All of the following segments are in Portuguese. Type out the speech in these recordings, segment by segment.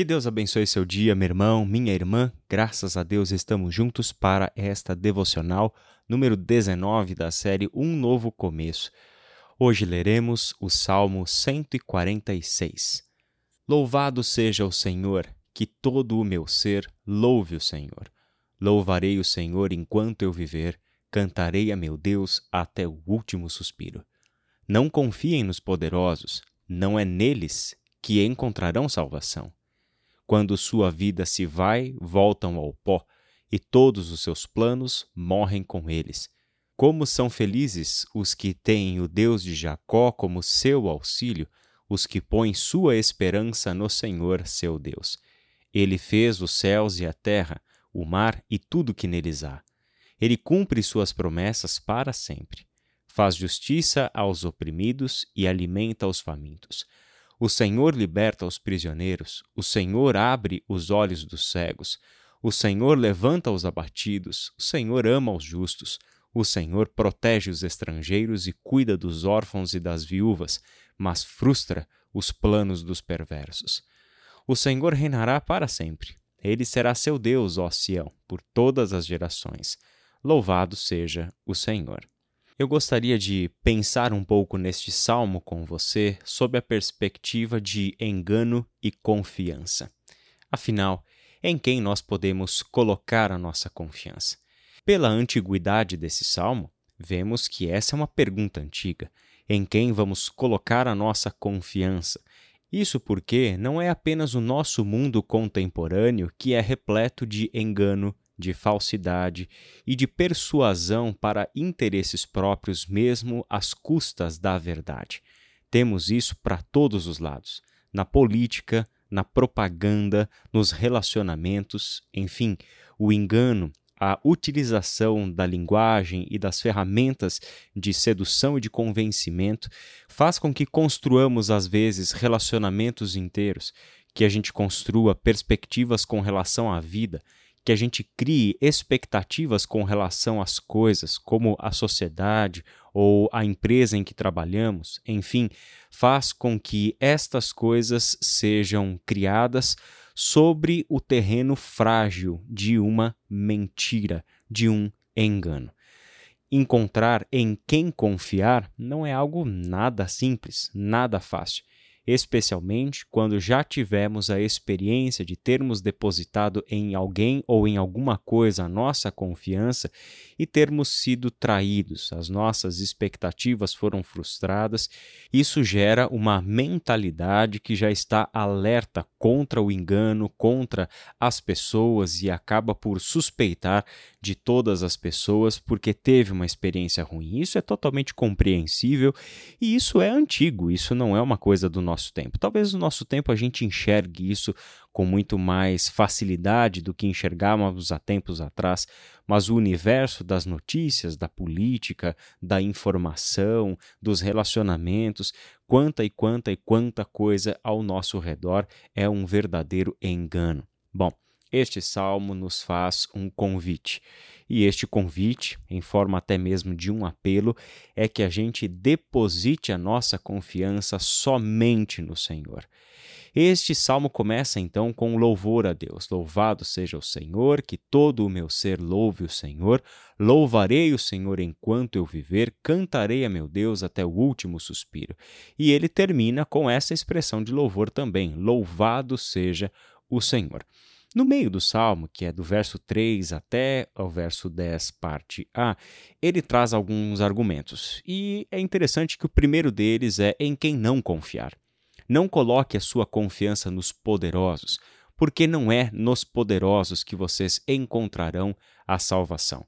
Que Deus abençoe seu dia, meu irmão, minha irmã. Graças a Deus estamos juntos para esta devocional número 19 da série Um Novo Começo. Hoje leremos o Salmo 146. Louvado seja o Senhor, que todo o meu ser louve o Senhor. Louvarei o Senhor enquanto eu viver, cantarei a meu Deus até o último suspiro. Não confiem nos poderosos, não é neles que encontrarão salvação. Quando sua vida se vai, voltam ao pó, e todos os seus planos morrem com eles. Como são felizes os que têm o Deus de Jacó como seu auxílio, os que põem sua esperança no Senhor, seu Deus. Ele fez os céus e a terra, o mar e tudo que neles há. Ele cumpre suas promessas para sempre. Faz justiça aos oprimidos e alimenta os famintos. O Senhor liberta os prisioneiros, o Senhor abre os olhos dos cegos, o Senhor levanta os abatidos, o Senhor ama os justos, o Senhor protege os estrangeiros e cuida dos órfãos e das viúvas, mas frustra os planos dos perversos. O Senhor reinará para sempre. Ele será seu Deus, ó Sião, por todas as gerações. Louvado seja o Senhor. Eu gostaria de pensar um pouco neste salmo com você sob a perspectiva de engano e confiança. Afinal, em quem nós podemos colocar a nossa confiança? Pela antiguidade desse salmo, vemos que essa é uma pergunta antiga. Em quem vamos colocar a nossa confiança? Isso porque não é apenas o nosso mundo contemporâneo que é repleto de engano de falsidade e de persuasão para interesses próprios, mesmo às custas da verdade. Temos isso para todos os lados: na política, na propaganda, nos relacionamentos, enfim, o engano, a utilização da linguagem e das ferramentas de sedução e de convencimento faz com que construamos, às vezes, relacionamentos inteiros, que a gente construa perspectivas com relação à vida que a gente crie expectativas com relação às coisas, como a sociedade ou a empresa em que trabalhamos, enfim, faz com que estas coisas sejam criadas sobre o terreno frágil de uma mentira, de um engano. Encontrar em quem confiar não é algo nada simples, nada fácil especialmente quando já tivemos a experiência de termos depositado em alguém ou em alguma coisa a nossa confiança e termos sido traídos, as nossas expectativas foram frustradas. Isso gera uma mentalidade que já está alerta contra o engano, contra as pessoas e acaba por suspeitar de todas as pessoas porque teve uma experiência ruim. Isso é totalmente compreensível e isso é antigo, isso não é uma coisa do nosso tempo. Talvez no nosso tempo a gente enxergue isso com muito mais facilidade do que enxergávamos há tempos atrás, mas o universo das notícias, da política, da informação, dos relacionamentos, quanta e quanta e quanta coisa ao nosso redor é um verdadeiro engano. Bom, este salmo nos faz um convite. E este convite, em forma até mesmo de um apelo, é que a gente deposite a nossa confiança somente no Senhor. Este salmo começa então com louvor a Deus. Louvado seja o Senhor, que todo o meu ser louve o Senhor. Louvarei o Senhor enquanto eu viver, cantarei a meu Deus até o último suspiro. E ele termina com essa expressão de louvor também: Louvado seja o Senhor. No meio do salmo, que é do verso 3 até o verso 10, parte A, ele traz alguns argumentos. E é interessante que o primeiro deles é em quem não confiar. Não coloque a sua confiança nos poderosos, porque não é nos poderosos que vocês encontrarão a salvação.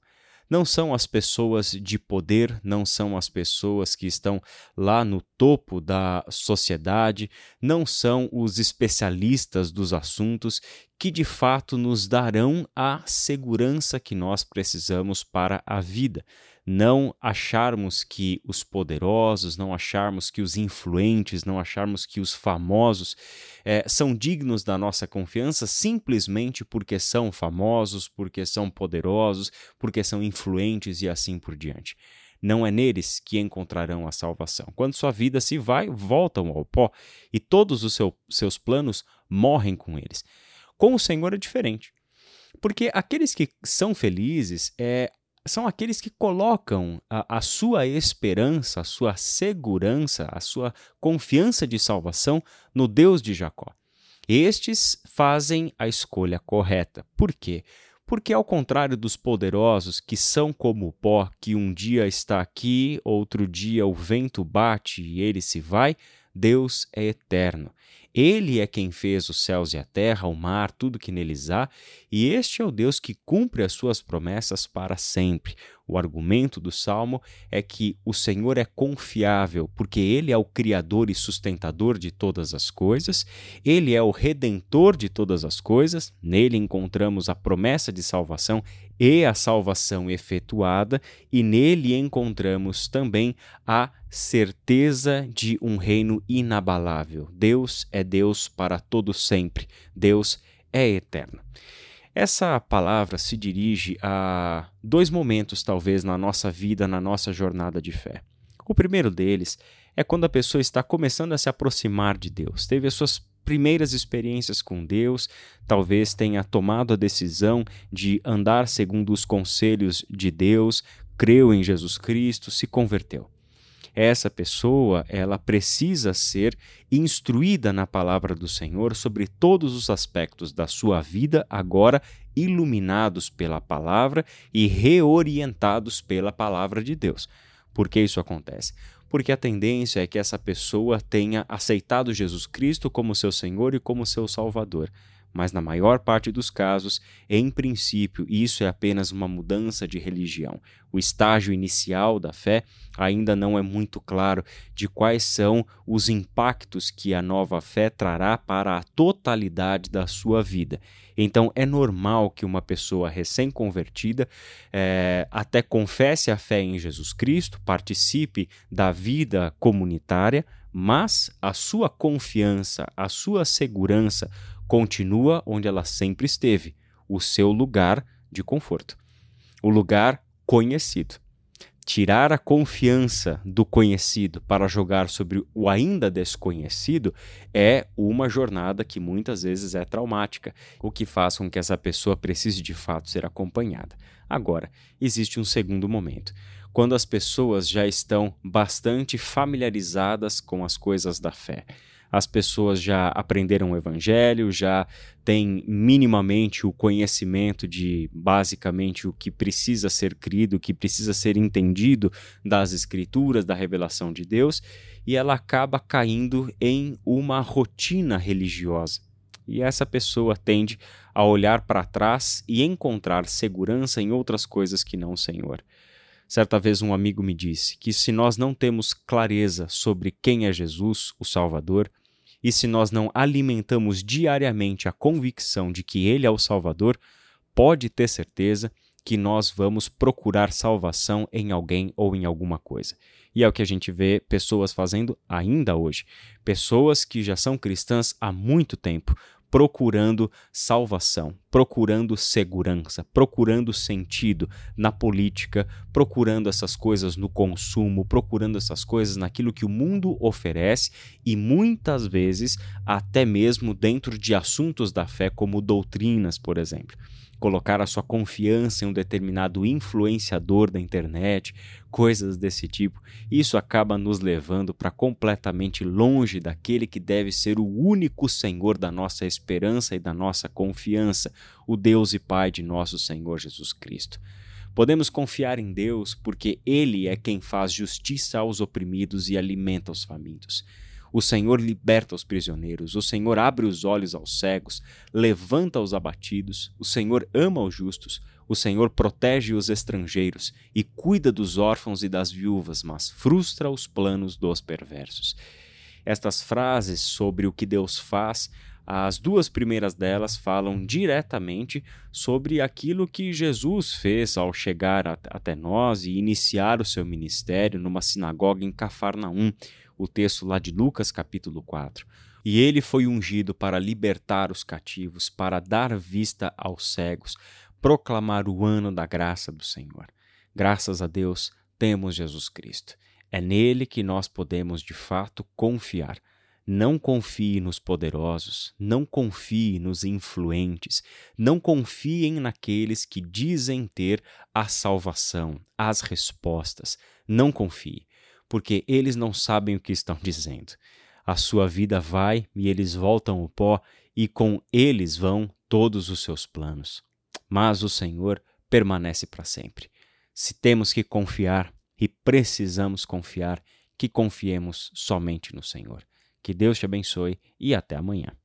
Não são as pessoas de poder, não são as pessoas que estão lá no topo da sociedade, não são os especialistas dos assuntos que de fato nos darão a segurança que nós precisamos para a vida não acharmos que os poderosos, não acharmos que os influentes, não acharmos que os famosos é, são dignos da nossa confiança simplesmente porque são famosos, porque são poderosos, porque são influentes e assim por diante. Não é neles que encontrarão a salvação. Quando sua vida se vai, voltam ao pó e todos os seu, seus planos morrem com eles. Com o Senhor é diferente. Porque aqueles que são felizes é, são aqueles que colocam a, a, sua esperança, a sua segurança, a sua confiança de salvação no Deus de Jacó. Estes fazem a escolha correta. Por quê? Porque, ao contrário dos poderosos, que são como o pó, que um dia está aqui, outro dia o vento bate e ele se vai, Deus é eterno. Ele é quem fez os céus e a terra, o mar, tudo que neles há, e este é o Deus que cumpre as suas promessas para sempre. O argumento do salmo é que o Senhor é confiável, porque ele é o criador e sustentador de todas as coisas, ele é o redentor de todas as coisas, nele encontramos a promessa de salvação e a salvação efetuada, e nele encontramos também a certeza de um reino inabalável. Deus é Deus para todo sempre. Deus é eterno. Essa palavra se dirige a dois momentos, talvez, na nossa vida, na nossa jornada de fé. O primeiro deles é quando a pessoa está começando a se aproximar de Deus, teve as suas primeiras experiências com Deus, talvez tenha tomado a decisão de andar segundo os conselhos de Deus, creu em Jesus Cristo, se converteu essa pessoa ela precisa ser instruída na palavra do Senhor sobre todos os aspectos da sua vida agora iluminados pela palavra e reorientados pela palavra de Deus. Por que isso acontece? Porque a tendência é que essa pessoa tenha aceitado Jesus Cristo como seu Senhor e como seu Salvador mas na maior parte dos casos, em princípio, isso é apenas uma mudança de religião. O estágio inicial da fé ainda não é muito claro de quais são os impactos que a nova fé trará para a totalidade da sua vida. Então, é normal que uma pessoa recém-convertida é, até confesse a fé em Jesus Cristo, participe da vida comunitária, mas a sua confiança, a sua segurança continua onde ela sempre esteve, o seu lugar de conforto, o lugar conhecido. Tirar a confiança do conhecido para jogar sobre o ainda desconhecido é uma jornada que muitas vezes é traumática, o que faz com que essa pessoa precise de fato ser acompanhada. Agora, existe um segundo momento quando as pessoas já estão bastante familiarizadas com as coisas da fé as pessoas já aprenderam o evangelho, já têm minimamente o conhecimento de basicamente o que precisa ser crido, o que precisa ser entendido das escrituras, da revelação de Deus, e ela acaba caindo em uma rotina religiosa. E essa pessoa tende a olhar para trás e encontrar segurança em outras coisas que não o Senhor. Certa vez um amigo me disse que se nós não temos clareza sobre quem é Jesus, o Salvador, e se nós não alimentamos diariamente a convicção de que Ele é o Salvador, pode ter certeza que nós vamos procurar salvação em alguém ou em alguma coisa. E é o que a gente vê pessoas fazendo ainda hoje. Pessoas que já são cristãs há muito tempo, procurando salvação, procurando segurança, procurando sentido na política, procurando essas coisas no consumo, procurando essas coisas naquilo que o mundo oferece e muitas vezes até mesmo dentro de assuntos da fé, como doutrinas, por exemplo colocar a sua confiança em um determinado influenciador da internet, coisas desse tipo, isso acaba nos levando para completamente longe daquele que deve ser o único Senhor da nossa esperança e da nossa confiança, o Deus e Pai de nosso Senhor Jesus Cristo. Podemos confiar em Deus porque Ele é quem faz justiça aos oprimidos e alimenta os famintos. O Senhor liberta os prisioneiros, o Senhor abre os olhos aos cegos, levanta os abatidos, o Senhor ama os justos, o Senhor protege os estrangeiros e cuida dos órfãos e das viúvas, mas frustra os planos dos perversos. Estas frases sobre o que Deus faz as duas primeiras delas falam diretamente sobre aquilo que Jesus fez ao chegar até nós e iniciar o seu ministério numa sinagoga em Cafarnaum, o texto lá de Lucas, capítulo 4. E ele foi ungido para libertar os cativos, para dar vista aos cegos, proclamar o ano da graça do Senhor. Graças a Deus, temos Jesus Cristo. É nele que nós podemos de fato confiar. Não confie nos poderosos, não confie nos influentes, não confiem naqueles que dizem ter a salvação, as respostas. Não confie, porque eles não sabem o que estão dizendo. A sua vida vai e eles voltam ao pó, e com eles vão todos os seus planos. Mas o Senhor permanece para sempre. Se temos que confiar e precisamos confiar, que confiemos somente no Senhor. Que Deus te abençoe e até amanhã.